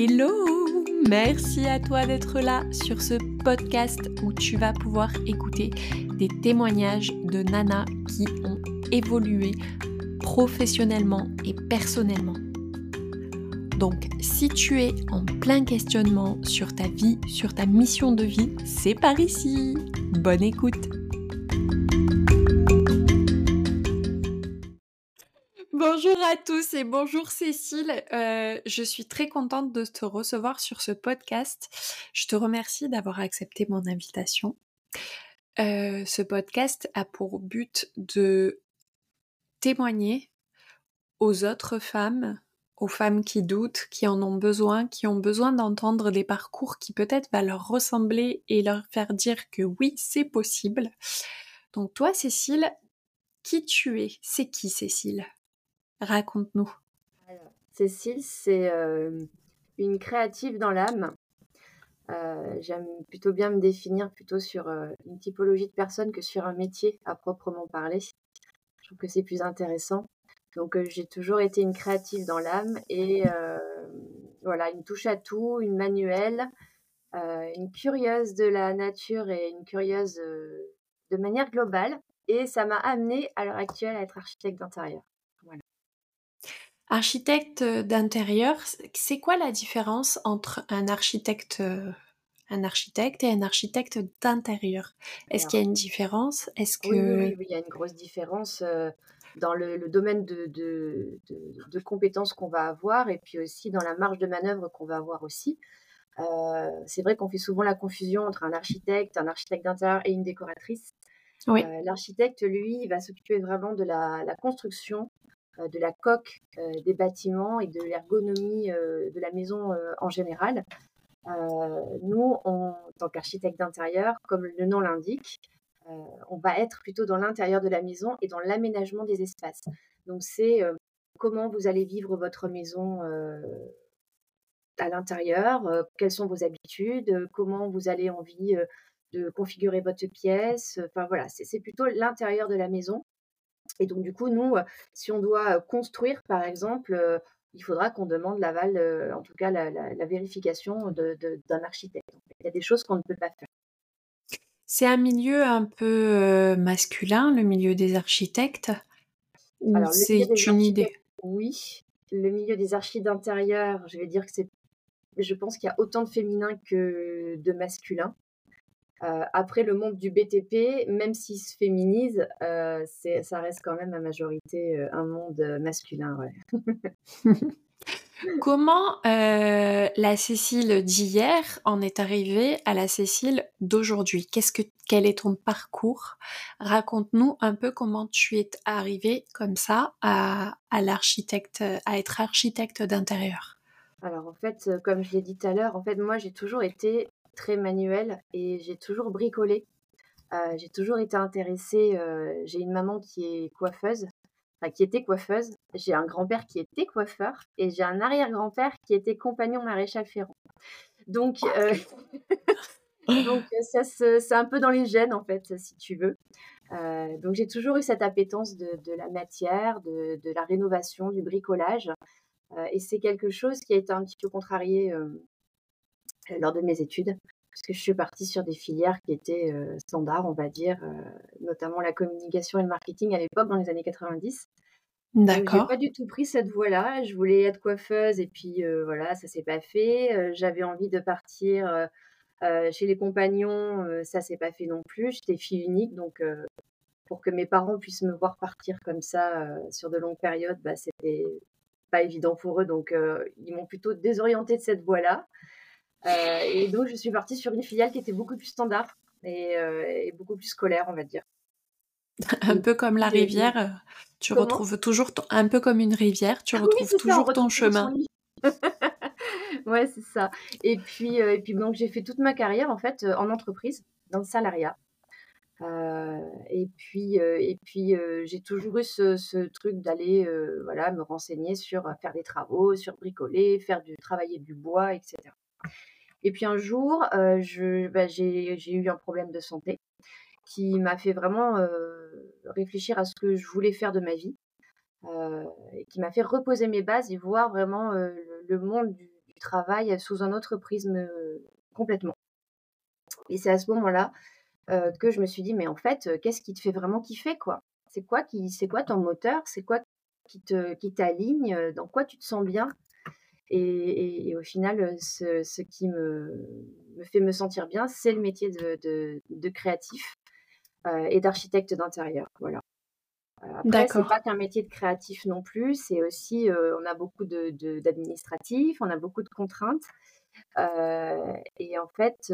Hello Merci à toi d'être là sur ce podcast où tu vas pouvoir écouter des témoignages de nanas qui ont évolué professionnellement et personnellement. Donc si tu es en plein questionnement sur ta vie, sur ta mission de vie, c'est par ici. Bonne écoute Bonjour à tous et bonjour Cécile. Euh, je suis très contente de te recevoir sur ce podcast. Je te remercie d'avoir accepté mon invitation. Euh, ce podcast a pour but de témoigner aux autres femmes, aux femmes qui doutent, qui en ont besoin, qui ont besoin d'entendre des parcours qui peut-être va leur ressembler et leur faire dire que oui, c'est possible. Donc toi, Cécile, qui tu es? C'est qui Cécile? Raconte-nous. Cécile, c'est euh, une créative dans l'âme. Euh, j'aime plutôt bien me définir plutôt sur euh, une typologie de personne que sur un métier à proprement parler. Je trouve que c'est plus intéressant. Donc j'ai toujours été une créative dans l'âme et voilà, une touche à tout, une manuelle, une curieuse de la nature et une curieuse de manière globale. Et ça m'a amenée à l'heure actuelle à être architecte d'intérieur. Architecte d'intérieur, c'est quoi la différence entre un architecte, un architecte et un architecte d'intérieur? Est-ce qu'il y a une différence? Est-ce que... Oui, oui, il y a une grosse différence dans le, domaine de, de, compétences qu'on va avoir et puis aussi dans la marge de manœuvre qu'on va avoir aussi. c'est vrai qu'on fait souvent la confusion entre un architecte, un architecte d'intérieur et une décoratrice. Oui. L'architecte, lui, va s'occuper vraiment de la, la construction euh, de la coque euh, des bâtiments et de l'ergonomie euh, de la maison en général. nous, en tant qu'architecte d'intérieur, comme le nom l'indique, on va être plutôt dans l'intérieur de la maison et dans l'aménagement des espaces. Donc c'est comment vous allez vivre votre maison à l'intérieur, quelles sont vos habitudes, comment vous allez envie de configurer votre pièce. Enfin voilà, c'est plutôt l'intérieur de la maison et donc, du coup, nous, si on doit construire, par exemple, il faudra qu'on demande l'aval, en tout cas la, vérification d'un architecte. Il y a des choses qu'on ne peut pas faire. C'est un milieu un peu masculin, le milieu des architectes? C'est une idée? Oui, le milieu des architectes d'intérieur, je vais dire que c'est. Je pense qu'il y a autant de féminin que de masculin. Euh, après, le monde du BTP, même s'il se féminise, euh, ça reste quand même à majorité euh, un monde masculin. Comment la Cécile d'hier en est arrivée à la Cécile d'aujourd'hui? Qu'est-ce que quel est ton parcours? Raconte-nous un peu comment tu es arrivée comme ça à, à l'architecte, à être architecte d'intérieur. Alors en fait, comme je l'ai dit tout à l'heure, en fait moi j'ai toujours été très manuel et j'ai toujours bricolé. Euh, j'ai toujours été intéressée. Euh, j'ai une maman qui est coiffeuse, enfin, qui était coiffeuse. J'ai un grand-père qui était coiffeur et j'ai un arrière-grand-père qui était compagnon maréchal Ferrand. Donc, euh, donc ça, c'est un peu dans les gènes en fait, si tu veux. donc j'ai toujours eu cette appétence de, de la matière, de, de, la rénovation, du bricolage. et c'est quelque chose qui a été un petit peu contrarié lors de mes études, parce que je suis partie sur des filières qui étaient euh, standards, on va dire, euh, notamment la communication et le marketing à l'époque, dans les années 90. D'accord. J'ai pas du tout pris cette voie-là. Je voulais être coiffeuse et puis euh, voilà, ça s'est pas fait. J'avais envie de partir chez les compagnons, ça s'est pas fait non plus. J'étais fille unique, donc pour que mes parents puissent me voir partir comme ça sur de longues périodes, bah, c'était pas évident pour eux. Donc ils m'ont plutôt désorientée de cette voie-là. Euh, et donc, je suis partie sur une filiale qui était beaucoup plus standard et, euh, beaucoup plus scolaire, on va dire. un peu comme la rivière, euh, tu retrouves toujours, un peu comme une rivière, tu ah retrouves toujours ton chemin. ouais, c'est ça. Et puis, et puis donc, j'ai fait toute ma carrière, en fait, en entreprise, dans le salariat. et puis, et puis j'ai toujours eu ce, ce truc d'aller voilà, me renseigner sur faire des travaux, sur bricoler, faire du travailler du bois, etc. Et puis un jour, euh, bah, j'ai eu un problème de santé qui m'a fait vraiment euh, réfléchir à ce que je voulais faire de ma vie, euh, et qui m'a fait reposer mes bases et voir vraiment le monde du, travail sous un autre prisme complètement. Et c'est à ce moment-là que je me suis dit, mais en fait, qu'est-ce qui te fait vraiment kiffer, quoi? C'est quoi quoi ton moteur? C'est quoi qui te, qui t'aligne? Dans quoi tu te sens bien? Et, au final, ce, qui me, me, fait me sentir bien, c'est le métier de, de, créatif et d'architecte d'intérieur. Voilà. Après, c'est pas qu'un métier de créatif non plus, c'est aussi, on a beaucoup d'administratifs, on a beaucoup de contraintes. et en fait,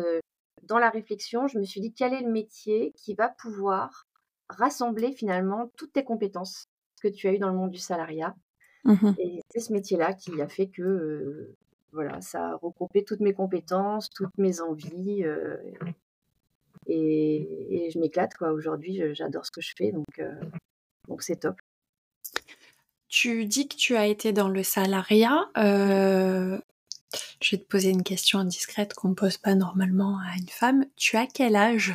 dans la réflexion, je me suis dit quel est le métier qui va pouvoir rassembler finalement toutes tes compétences que tu as eues dans le monde du salariat? Mmh et c'est ce métier-là qui a fait que voilà, ça a regroupé toutes mes compétences, toutes mes envies. et, je m'éclate quoi. Aujourd'hui, j'adore ce que je fais, donc donc c'est top. Tu dis que tu as été dans le salariat. Je vais te poser une question indiscrète qu'on ne pose pas normalement à une femme. Tu as quel âge?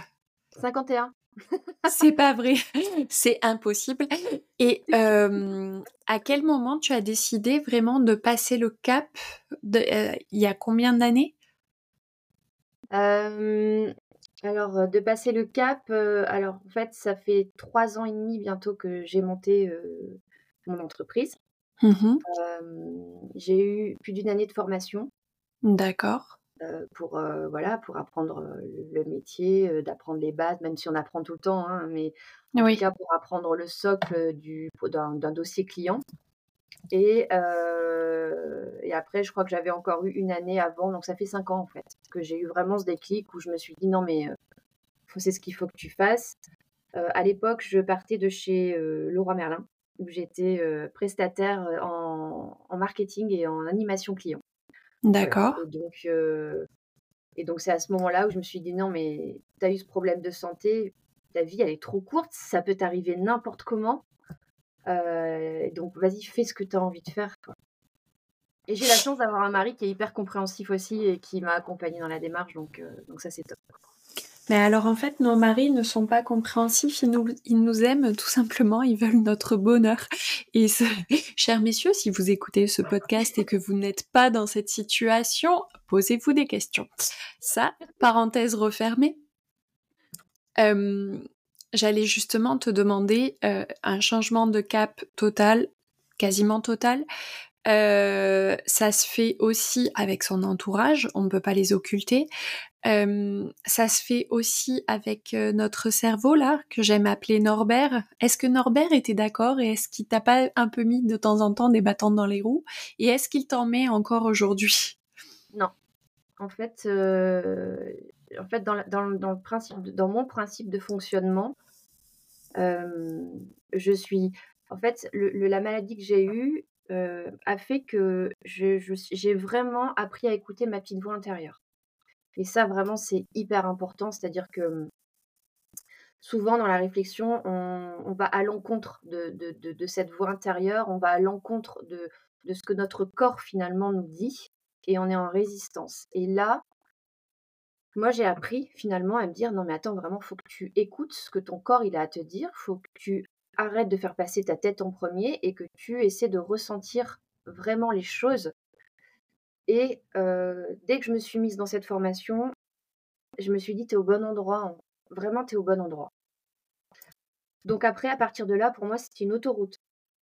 51. C'est pas vrai, c'est impossible. Et à quel moment tu as décidé vraiment de passer le cap Il y a combien d'années? Alors, de passer le cap, alors en fait, ça fait trois ans et demi bientôt que j'ai monté mon entreprise. Mmh j'ai eu plus d'une année de formation. D'accord. Pour, voilà, pour apprendre le métier, d'apprendre les bases, même si on apprend tout le temps, hein, mais en tout cas pour apprendre le socle du, d'un, dossier client. Et, et après, je crois que j'avais encore eu une année avant, donc ça fait cinq ans en fait, que j'ai eu vraiment ce déclic où je me suis dit non mais c'est ce qu'il faut que tu fasses. à l'époque, je partais de chez Leroy Merlin, où j'étais prestataire en, en marketing et en animation client. D'accord. Et donc, et donc c'est à ce moment-là où je me suis dit non, mais tu as eu ce problème de santé, ta vie elle est trop courte, ça peut t'arriver n'importe comment. donc vas-y, fais ce que tu as envie de faire. Et j'ai la chance d'avoir un mari qui est hyper compréhensif aussi et qui m'a accompagnée dans la démarche, donc, donc ça c'est top. Mais alors en fait, nos maris ne sont pas compréhensifs, ils nous, aiment tout simplement, ils veulent notre bonheur. Et ce... chers messieurs, si vous écoutez ce podcast et que vous n'êtes pas dans cette situation, posez-vous des questions. Ça, parenthèse refermée. Euh, j'allais justement te demander euh, un changement de cap total, quasiment total. Euh, ça se fait aussi avec son entourage, on ne peut pas les occulter ça se fait aussi avec notre cerveau là, que j'aime appeler Norbert. Est-ce que Norbert était d'accord et est-ce qu'il t'a pas un peu mis de temps en temps des bâtons dans les roues? Et est-ce qu'il t'en met encore aujourd'hui? Non. En fait, en fait dans, le principe, dans mon principe de fonctionnement, je suis. En fait, la maladie que j'ai eue a fait que j'ai vraiment appris à écouter ma petite voix intérieure. Et ça, vraiment, c'est hyper important. C'est-à-dire que mmh, souvent, dans la réflexion, on, va à l'encontre de, cette voix intérieure, on va à l'encontre de, ce que notre corps finalement nous dit, et on est en résistance. Et là, moi, j'ai appris finalement à me dire, non mais attends, vraiment, il faut que tu écoutes ce que ton corps il a à te dire, il faut que tu arrêtes de faire passer ta tête en premier et que tu essaies de ressentir vraiment les choses et dès que je me suis mise dans cette formation, je me suis dit, tu es au bon endroit. Vraiment, tu es au bon endroit. Donc après, à partir de là, pour moi, c'est une autoroute.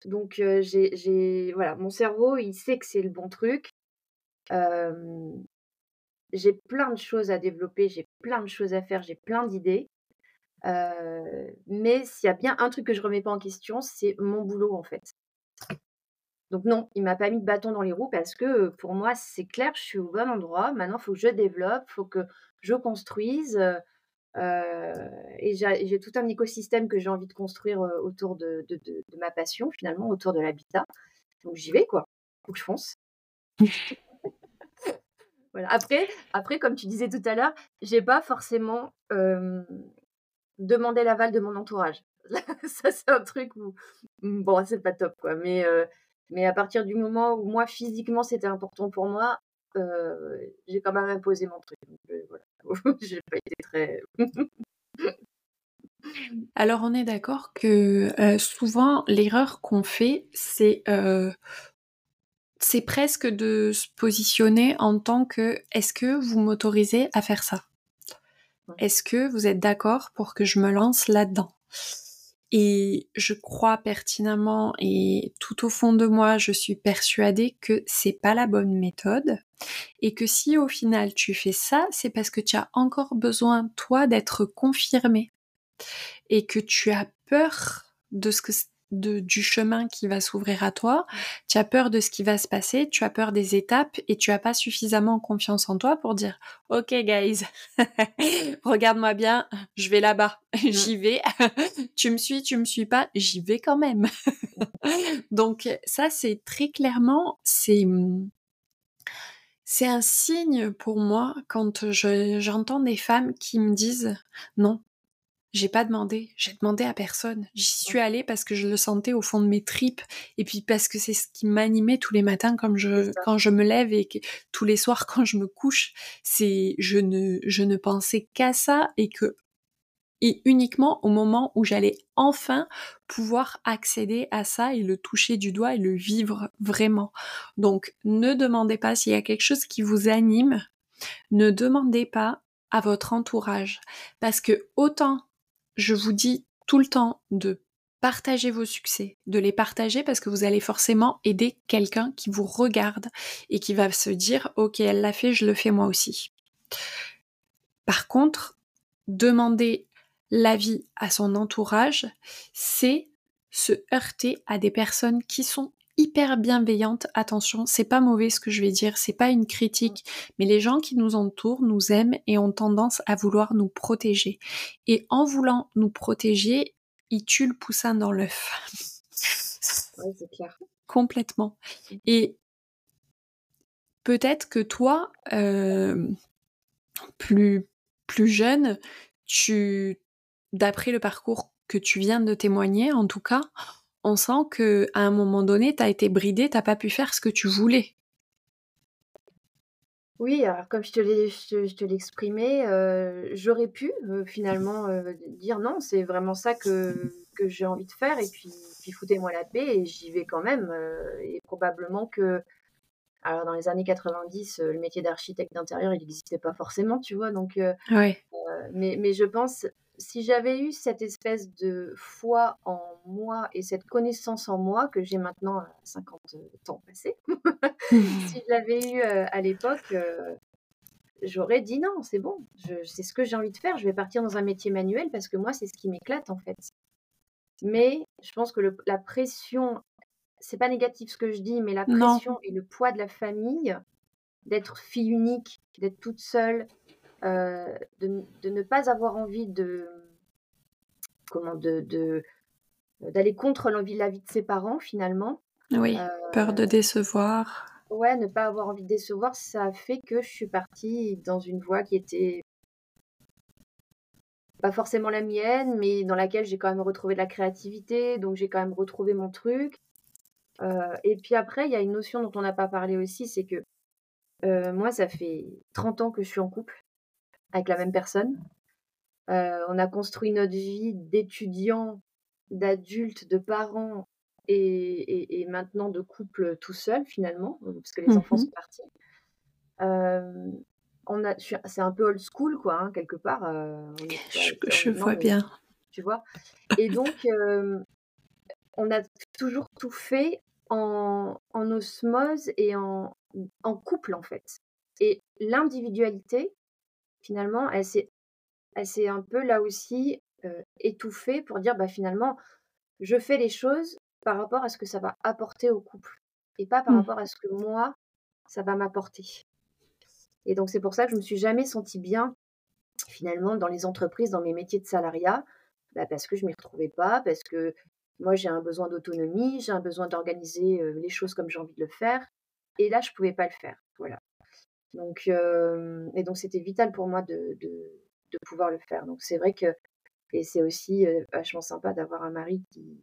Donc j'ai, voilà, mon cerveau, il sait que c'est le bon truc. j'ai plein de choses à développer, j'ai plein de choses à faire, j'ai plein d'idées. Mais s'il y a bien un truc que je remets pas en question, c'est mon boulot en fait. Donc non, il m'a pas mis de bâton dans les roues parce que pour moi, c'est clair, je suis au bon endroit. Maintenant, il faut que je développe, il faut que je construise. et j'ai tout un écosystème que j'ai envie de construire autour de, ma passion, finalement, autour de l'habitat. Donc j'y vais, quoi. Il faut que je fonce. voilà. Après, après, comme tu disais tout à l'heure, j'ai pas forcément demandé l'aval de mon entourage. Ça, c'est un truc où, bon, c'est pas top, quoi. Mais mais à partir du moment où moi, physiquement, c'était important pour moi, euh, j'ai quand même imposé mon truc. Euh, voilà. j'ai pas été très. Alors, on est d'accord que euh, souvent, l'erreur qu'on fait, c'est c'est presque de se positionner en tant que est-ce que vous m'autorisez à faire ça? Est-ce que vous êtes d'accord pour que je me lance là-dedans? Et je crois pertinemment et tout au fond de moi, je suis persuadée que c'est pas la bonne méthode. Et que si au final tu fais ça, c'est parce que tu as encore besoin toi d'être confirmé et que tu as peur de ce que du chemin qui va s'ouvrir à toi, tu as peur de ce qui va se passer, tu as peur des étapes et tu as pas suffisamment confiance en toi pour dire OK guys, regarde-moi bien, je vais là-bas, j'y vais. tu me suis, tu me suis pas, j'y vais quand même. Donc ça c'est très clairement c'est c'est un signe pour moi quand j'entends des femmes qui me disent non, j'ai pas demandé, j'ai demandé à personne. J'y suis allée parce que je le sentais au fond de mes tripes et puis parce que c'est ce qui m'animait tous les matins comme je quand je me lève et tous les soirs quand je me couche, c'est je ne je ne pensais qu'à ça et que et uniquement au moment où j'allais enfin pouvoir accéder à ça et le toucher du doigt et le vivre vraiment. Donc ne demandez pas s'il y a quelque chose qui vous anime, ne demandez pas à votre entourage. Parce que autant je vous dis tout le temps de partager vos succès, de les partager parce que vous allez forcément aider quelqu'un qui vous regarde et qui va se dire ok elle l'a fait, je le fais moi aussi. Par contre, demander l'avis à son entourage, c'est se heurter à des personnes qui sont hyper bienveillante. Attention, c'est pas mauvais ce que je vais dire, c'est pas une critique, mais les gens qui nous entourent nous aiment et ont tendance à vouloir nous protéger. Et en voulant nous protéger, ils tuent le poussin dans l'œuf. Oui, c'est clair. Complètement. Et peut-être que toi, euh, plus, plus jeune, tu, d'après le parcours que tu viens de témoigner, en tout cas, on sent que à un moment donné, tu as été bridé, t'as pas pu faire ce que tu voulais. Oui, alors comme je te l'ai, je, euh, j'aurais pu euh, finalement euh, dire non, c'est vraiment ça que, que j'ai envie de faire et puis, puis foutez-moi la paix et j'y vais quand même. et probablement que, alors dans les années 90, le métier d'architecte d'intérieur, il n'existait pas forcément, tu vois, donc, ouais. mais, mais je pense si j'avais eu cette espèce de foi en moi et cette connaissance en moi que j'ai maintenant à 50 ans passés, si je l'avais eu à l'époque, j'aurais dit non, c'est bon, c'est ce que j'ai envie de faire, je vais partir dans un métier manuel parce que moi, c'est ce qui m'éclate en fait. Mais je pense que la pression, c'est pas négatif ce que je dis, mais la pression et le poids de la famille, d'être fille unique, d'être toute seule, euh, de, ne pas avoir envie de comment de d'aller contre l'envie la vie de ses parents finalement. Oui, peur de euh, décevoir. Ouais, ne pas avoir envie de décevoir, ça a fait que je suis partie dans une voie qui était pas forcément la mienne, mais dans laquelle j'ai quand même retrouvé de la créativité, donc j'ai quand même retrouvé mon truc. Euh, et puis après, il y a une notion dont on n'a pas parlé aussi, c'est que moi, ça fait 30 ans que je suis en couple avec la même personne. Euh, on a construit notre vie d'étudiants, d'adultes, de parents et, maintenant de couple tout seul finalement, parce que les enfants mmh sont partis. Euh, on a, c'est un peu old school quoi, hein, quelque part. Euh, je, vois bien. Tu vois. Et donc, on a toujours tout fait en, en osmose et en, en couple en fait. Et l'individualité, finalement, elle s'est, elle un peu là aussi étouffée pour dire bah, finalement, je fais les choses par rapport à ce que ça va apporter au couple et pas par mmh. rapport à ce que moi, ça va m'apporter. Et donc, c'est pour ça que je me suis jamais sentie bien, finalement, dans les entreprises, dans mes métiers de salariat, bah, parce que je m'y retrouvais pas, parce que moi, j'ai un besoin d'autonomie, j'ai un besoin d'organiser les choses comme j'ai envie de le faire. Et là, je pouvais pas le faire. Voilà. Donc, et donc, c'était vital pour moi de, de, pouvoir le faire. Donc, c'est vrai que, et c'est aussi vachement sympa d'avoir un mari qui,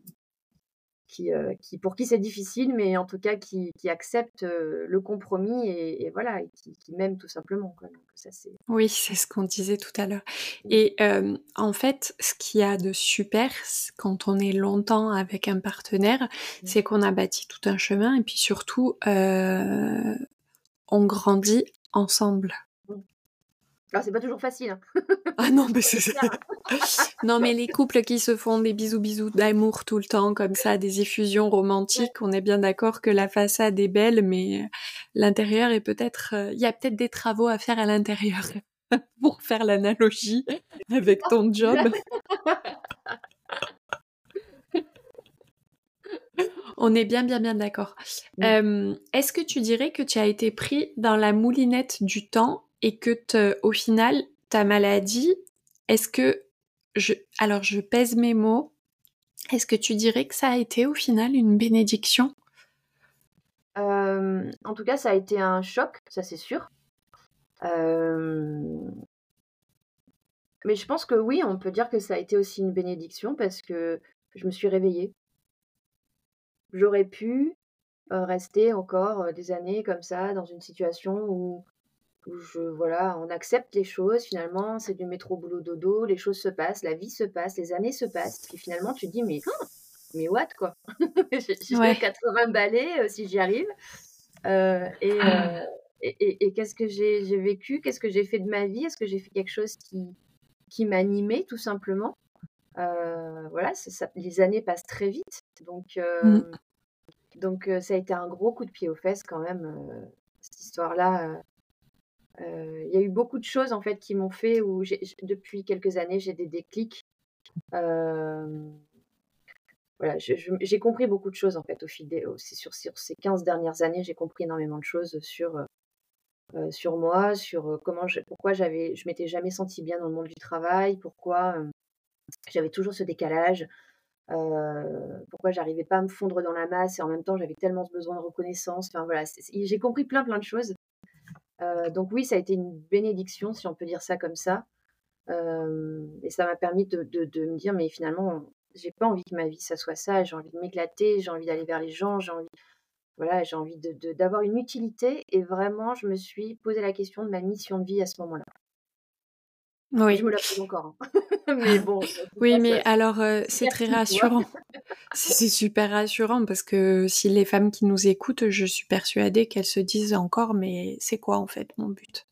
qui, qui, pour qui c'est difficile, mais en tout cas qui, qui accepte le compromis et, voilà, et qui, qui m'aime tout simplement. Quoi. ça, c'est... Oui, c'est ce qu'on disait tout à l'heure. Et en fait, ce qu'il y a de super quand on est longtemps avec un partenaire, c'est qu'on a bâti tout un chemin et puis surtout, on grandit ensemble. Alors, c'est pas toujours facile. Hein. ah non, mais c'est Non, mais les couples qui se font des bisous bisous d'amour tout le temps, comme ça, des effusions romantiques, on est bien d'accord que la façade est belle, mais l'intérieur est peut-être. Euh, il y a peut-être des travaux à faire à l'intérieur pour faire l'analogie avec ton job. On est bien, bien, bien d'accord. Est-ce que tu dirais que tu as été pris dans la moulinette du temps et que au final, ta maladie, est-ce que je, alors je pèse mes mots, est-ce que tu dirais que ça a été au final une bénédiction? En tout cas, ça a été un choc, ça c'est sûr. Mais je pense que oui, on peut dire que ça a été aussi une bénédiction parce que je me suis réveillée. J'aurais pu rester encore des années comme ça dans une situation où où je, voilà, on accepte les choses, finalement, c'est du métro boulot dodo, les choses se passent, la vie se passe, les années se passent, et finalement, tu te dis, mais, oh, mais what, quoi? J'ai ouais. 80 balais, euh, si j'y arrive. Euh, ah. euh, et, et, qu'est-ce que j'ai vécu? Qu'est-ce que j'ai fait de ma vie? Est-ce que j'ai fait quelque chose qui, qui m'animait, tout simplement? Voilà, ça, les années passent très vite. Donc, mmh. donc ça a été un gros coup de pied aux fesses, quand même, cette histoire-là il y a eu beaucoup de choses en fait qui m'ont fait où depuis quelques années j'ai des déclics. voilà, j'ai compris beaucoup de choses en fait au fil des sur, sur ces 15 dernières années, j'ai compris énormément de choses sur sur moi, sur comment pourquoi j'avais je m'étais jamais sentie bien dans le monde du travail, pourquoi j'avais toujours ce décalage. pourquoi j'arrivais pas à me fondre dans la masse et en même temps j'avais tellement ce besoin de reconnaissance. Enfin voilà, j'ai compris plein plein de choses euh, donc oui, ça a été une bénédiction, si on peut dire ça comme ça. Euh, et ça m'a permis de, me dire, mais finalement, j'ai pas envie que ma vie, ça soit ça. J'ai envie de m'éclater, j'ai envie d'aller vers les gens, j'ai envie, voilà, j'ai envie d'avoir une utilité. Et vraiment, je me suis posé la question de ma mission de vie à ce moment-là. Oui. Je me la pose encore. Hein. mais bon. oui, mais alors euh, c'est très rassurant. c'est super rassurant parce que si les femmes qui nous écoutent, je suis persuadée qu'elles se disent encore, mais c'est quoi en fait mon but?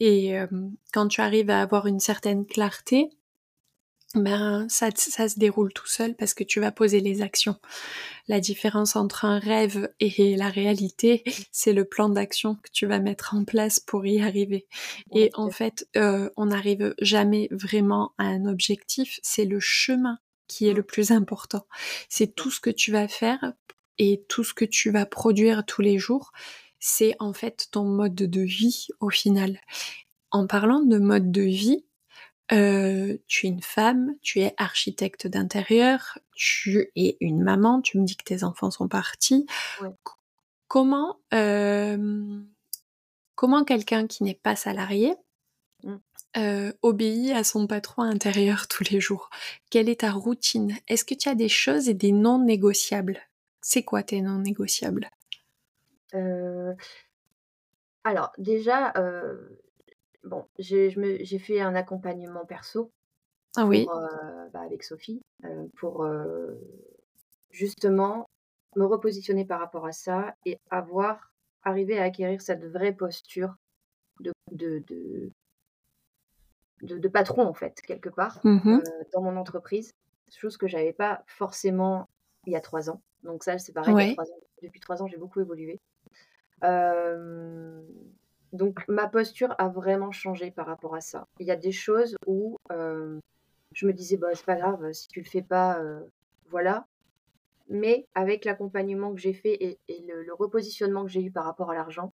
Et euh, quand tu arrives à avoir une certaine clarté, ben ça, ça se déroule tout seul parce que tu vas poser les actions. La différence entre un rêve et la réalité, c'est le plan d'action que tu vas mettre en place pour y arriver. Et en fait, euh, on n'arrive jamais vraiment à un objectif, c'est le chemin qui est le plus important. C'est tout ce que tu vas faire et tout ce que tu vas produire tous les jours, c'est en fait ton mode de vie au final. En parlant de mode de vie, euh, tu es une femme, tu es architecte d'intérieur, tu es une maman, tu me dis que tes enfants sont partis. Comment, euh, comment quelqu'un qui n'est pas salarié mmh. euh, obéit à son patron intérieur tous les jours? Quelle est ta routine? Est-ce que tu as des choses et des non négociables? C'est quoi tes non négociables? Alors déjà, bon, j'ai fait un accompagnement perso ah oui. bah, avec Sophie pour justement me repositionner par rapport à ça et avoir arrivé à acquérir cette vraie posture de, de, de, patron, en fait, quelque part, mmh dans mon entreprise. Chose que j'avais pas forcément il y a trois ans. Donc ça, c'est pareil, depuis trois ans, j'ai beaucoup évolué. Donc ma posture a vraiment changé par rapport à ça. Il y a des choses où je me disais, bah, c'est pas grave, si tu le fais pas, voilà. Mais avec l'accompagnement que j'ai fait et, le, repositionnement que j'ai eu par rapport à l'argent,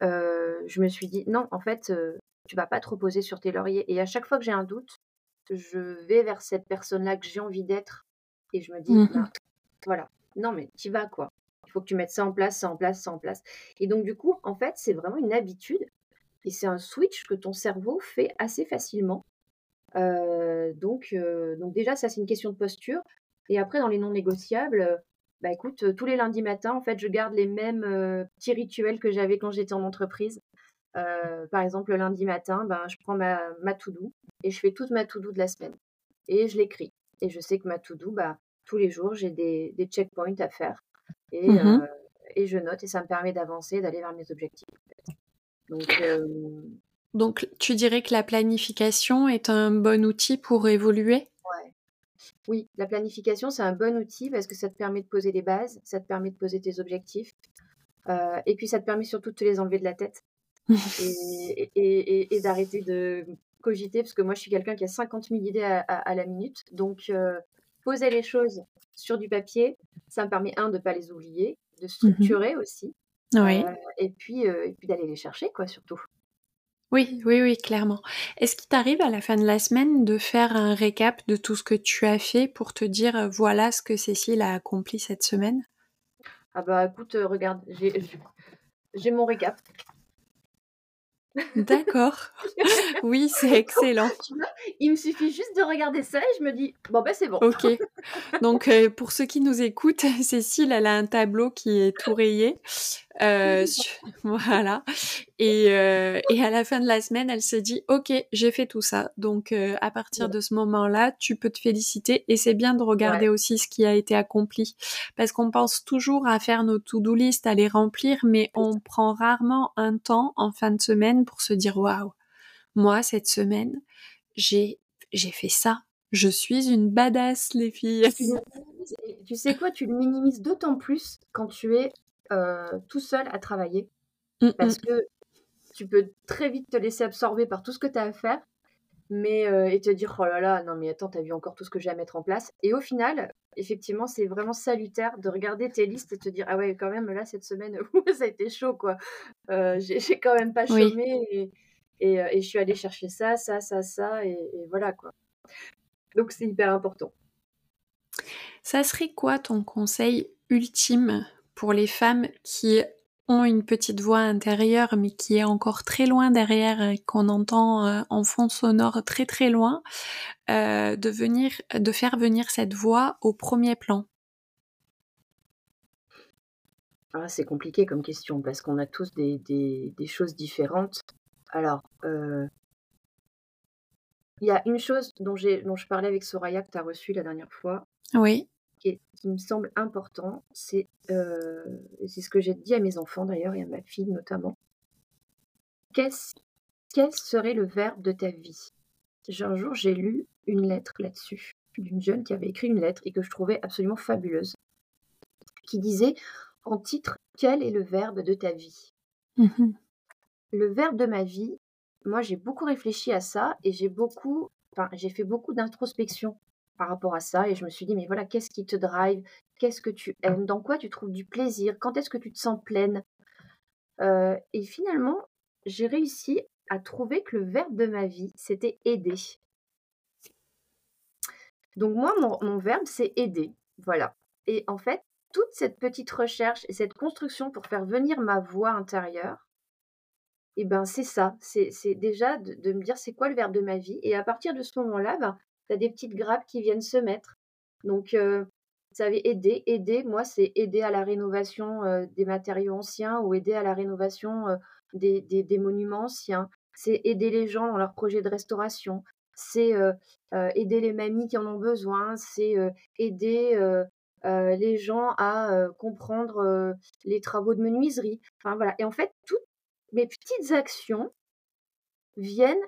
je me suis dit, non, en fait, tu vas pas te reposer sur tes lauriers. Et à chaque fois que j'ai un doute, je vais vers cette personne-là que j'ai envie d'être et je me dis, mmh voilà, non, mais tu vas quoi. Il faut que tu mettes ça en place, ça en place, ça en place. Et donc, du coup, en fait, c'est vraiment une habitude et c'est un switch que ton cerveau fait assez facilement. Euh, donc, euh, donc, déjà, ça, c'est une question de posture. Et après, dans les non négociables, bah écoute, tous les lundis matins, en fait, je garde les mêmes petits rituels que j'avais quand j'étais en entreprise. par exemple, le lundi matin, ben, je prends ma, ma to-do et je fais toute ma to-do de la semaine. Et je l'écris. Et je sais que ma to-do, bah, tous les jours, j'ai des, des checkpoints à faire. Et, mmh et je note et ça me permet d'avancer, d'aller vers mes objectifs. Donc, Donc, tu dirais que la planification est un bon outil pour évoluer? Ouais. Oui, la planification, c'est un bon outil parce que ça te permet de poser des bases, ça te permet de poser tes objectifs. et puis, ça te permet surtout de te les enlever de la tête et, et, et, d'arrêter de cogiter parce que moi, je suis quelqu'un qui a 50 000 idées à, la minute. Donc, poser les choses sur du papier, ça me permet, un, de ne pas les oublier, de mmh structurer aussi. Oui. Euh, et puis, euh, et puis d'aller les chercher, quoi, surtout. Oui, oui, oui, clairement. Est-ce qu'il t'arrive à la fin de la semaine de faire un récap de tout ce que tu as fait pour te dire euh, voilà ce que Cécile a accompli cette semaine? Ah bah écoute, regarde, j'ai mon récap. D'accord. Oui, c'est excellent. Il me suffit juste de regarder ça et je me dis, bon, ben c'est bon. Ok. Donc, euh, pour ceux qui nous écoutent, Cécile, elle a un tableau qui est tout rayé. Euh, voilà. Et, euh, et, à la fin de la semaine, elle se dit, OK, j'ai fait tout ça. Donc, euh, à partir de ce moment-là, tu peux te féliciter. Et c'est bien de regarder aussi ce qui a été accompli. Parce qu'on pense toujours à faire nos to-do list, à les remplir, mais on prend rarement un temps en fin de semaine pour se dire, waouh, moi, cette semaine, j'ai, j'ai fait ça. Je suis une badass, les filles. Tu sais quoi, tu le minimises d'autant plus quand tu es euh, tout seul à travailler. Mmh, parce mmh. que tu peux très vite te laisser absorber par tout ce que tu as à faire mais euh, et te dire oh là là non mais attends t'as vu encore tout ce que j'ai à mettre en place et au final effectivement c'est vraiment salutaire de regarder tes listes et te dire ah ouais quand même là cette semaine ça a été chaud quoi euh, j'ai quand même pas chômé et, et, je suis allée chercher ça ça ça ça et, et voilà quoi donc c'est hyper important ça serait quoi ton conseil ultime pour les femmes qui ont une petite voix intérieure mais qui est encore très loin derrière et qu'on entend euh, en fond sonore très très loin, euh, de venir, de faire venir cette voix au premier plan ah, C'est compliqué comme question parce qu'on a tous des, des, choses différentes. Alors, euh, il y a une chose dont, dont je parlais avec Soraya que tu as reçue la dernière fois. Oui qui, me semble important, c'est euh, c'est ce que j'ai dit à mes enfants d'ailleurs et à ma fille notamment. Quel, quel serait le verbe de ta vie? Un jour, j'ai lu une lettre là-dessus, d'une jeune qui avait écrit une lettre et que je trouvais absolument fabuleuse, qui disait en titre Quel est le verbe de ta vie? Mmh Le verbe de ma vie, moi j'ai beaucoup réfléchi à ça et j'ai beaucoup, enfin j'ai fait beaucoup d'introspection par rapport à ça et je me suis dit, mais voilà, qu'est-ce qui te drive? Qu'est-ce que tu aimes? Dans quoi tu trouves du plaisir? Quand est-ce que tu te sens pleine? Euh, Et finalement, j'ai réussi à trouver que le verbe de ma vie, c'était aider. Donc moi, mon, verbe, c'est aider. Voilà. Et en fait, toute cette petite recherche et cette construction pour faire venir ma voix intérieure, et eh ben c'est ça. C'est déjà de, me dire c'est quoi le verbe de ma vie? Et à partir de ce moment-là, ben, des petites grappes qui viennent se mettre. Donc, euh, vous savez, aider, aider, moi, c'est aider à la rénovation euh, des matériaux anciens ou aider à la rénovation euh, des, des, monuments anciens. C'est aider les gens dans leurs projets de restauration. C'est aider les mamies qui en ont besoin. C'est aider les gens à comprendre les travaux de menuiserie. Enfin, voilà. Et en fait, toutes mes petites actions viennent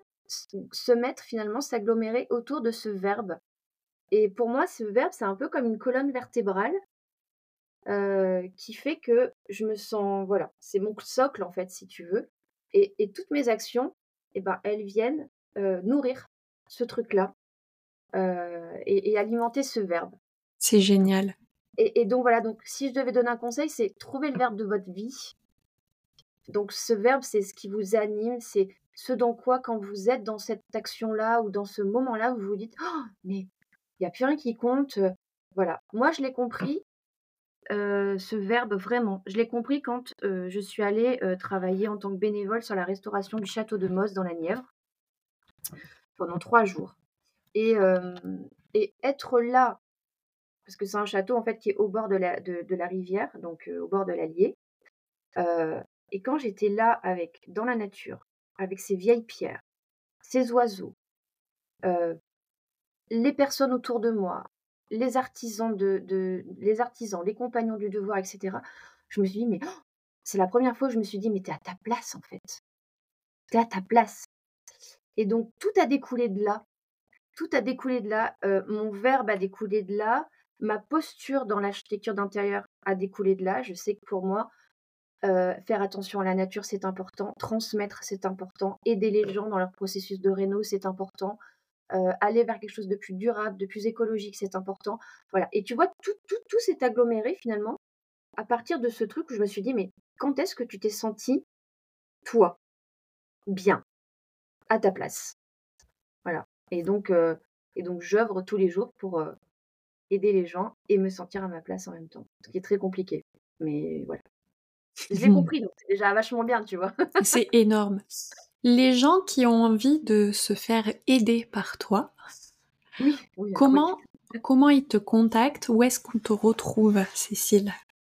se mettre finalement, s'agglomérer autour de ce verbe. Et pour moi, ce verbe, c'est un peu comme une colonne vertébrale euh, qui fait que je me sens, voilà, c'est mon socle en fait, si tu veux. Et, toutes mes actions, eh ben, elles viennent euh, nourrir ce truc-là euh, et, alimenter ce verbe. C'est génial. Et, et, donc voilà, donc si je devais donner un conseil, c'est trouver le verbe de votre vie. Donc ce verbe, c'est ce qui vous anime, c'est ce dans quoi, quand vous êtes dans cette action-là ou dans ce moment-là, vous vous dites «Oh, mais il n'y a plus rien qui compte. Voilà. Moi, je l'ai compris, ce verbe vraiment. Je l'ai compris quand je suis allée travailler en tant que bénévole sur la restauration du château de Moss dans la Nièvre pendant trois jours. Et, et être là, parce que c'est un château en fait qui est au bord de la, de, la rivière, donc au bord de l'Allier. et quand j'étais là avec dans la nature, avec ces vieilles pierres, ces oiseaux, les personnes autour de moi, les artisans de, les artisans, les compagnons du devoir, etc. Je me suis dit mais oh, c'est la première fois que je me suis dit mais t'es à ta place en fait, t'es à ta place. Et donc tout a découlé de là tout a découlé de là. mon verbe a découlé de là. Ma posture dans l'architecture d'intérieur a découlé de là. Je sais que pour moi, faire attention à la nature, c'est important. Transmettre, c'est important. Aider les gens dans leur processus de réno, c'est important. aller vers quelque chose de plus durable, de plus écologique, c'est important. Voilà. Et tu vois, tout, tout, tout s'est aggloméré finalement à partir de ce truc où je me suis dit, mais quand est-ce que tu t'es senti, toi, bien, à ta place? Voilà. Et donc, et donc j'œuvre tous les jours pour aider les gens et me sentir à ma place en même temps. Ce qui est très compliqué. Mais voilà. Je l'ai compris, donc c'est déjà vachement bien, tu vois. c'est énorme. Les gens qui ont envie de se faire aider par toi, oui, comment, comment ils te contactent? Où est-ce qu'on te retrouve, Cécile?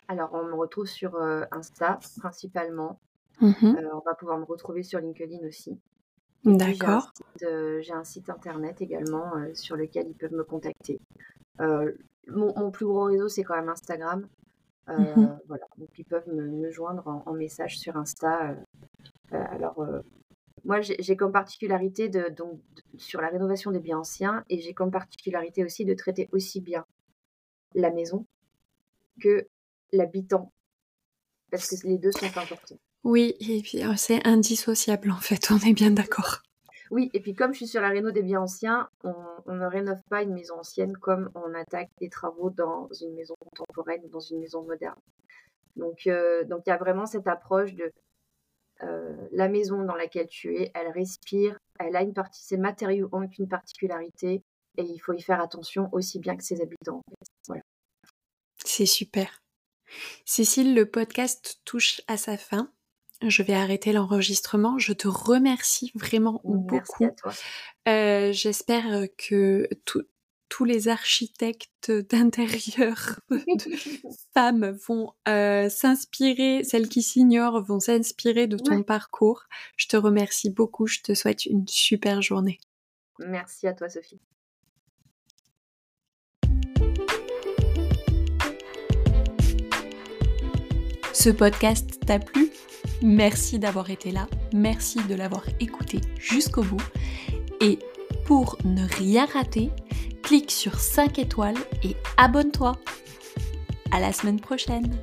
Alors, on me retrouve sur Insta principalement. Mmh on va pouvoir me retrouver sur LinkedIn aussi. D'accord. J'ai un, site internet également euh, sur lequel ils peuvent me contacter. Euh, mon, plus gros réseau, c'est quand même Instagram. Euh, mmh voilà, donc ils peuvent me, joindre en, message sur Insta. alors, moi, j'ai comme particularité de, donc, sur la rénovation des biens anciens et j'ai comme particularité aussi de traiter aussi bien la maison que l'habitant, parce que les deux sont importants. Oui, et puis euh, c'est indissociable en fait, on est bien d'accord. Oui, et puis comme je suis sur la réno des biens anciens, on, ne rénove pas une maison ancienne comme on attaque des travaux dans une maison contemporaine ou dans une maison moderne. Donc, euh, il y a vraiment cette approche de euh, la maison dans laquelle tu es, elle respire, elle a une partie, ses matériaux ont une particularité et il faut y faire attention aussi bien que ses habitants. Voilà. C'est super. Cécile, le podcast touche à sa fin je vais arrêter l'enregistrement. Je te remercie vraiment beaucoup. À toi. Euh, j'espère que tous les architectes d'intérieur de femmes vont euh, s'inspirer, celles qui s'ignorent vont s'inspirer de ton parcours. Je te remercie beaucoup. Je te souhaite une super journée. Merci à toi, Sophie. Podcast t'a plu? Merci d'avoir été là, merci de l'avoir écouté jusqu'au bout. Et pour ne rien rater, clique sur 5 étoiles et abonne-toi. À la semaine prochaine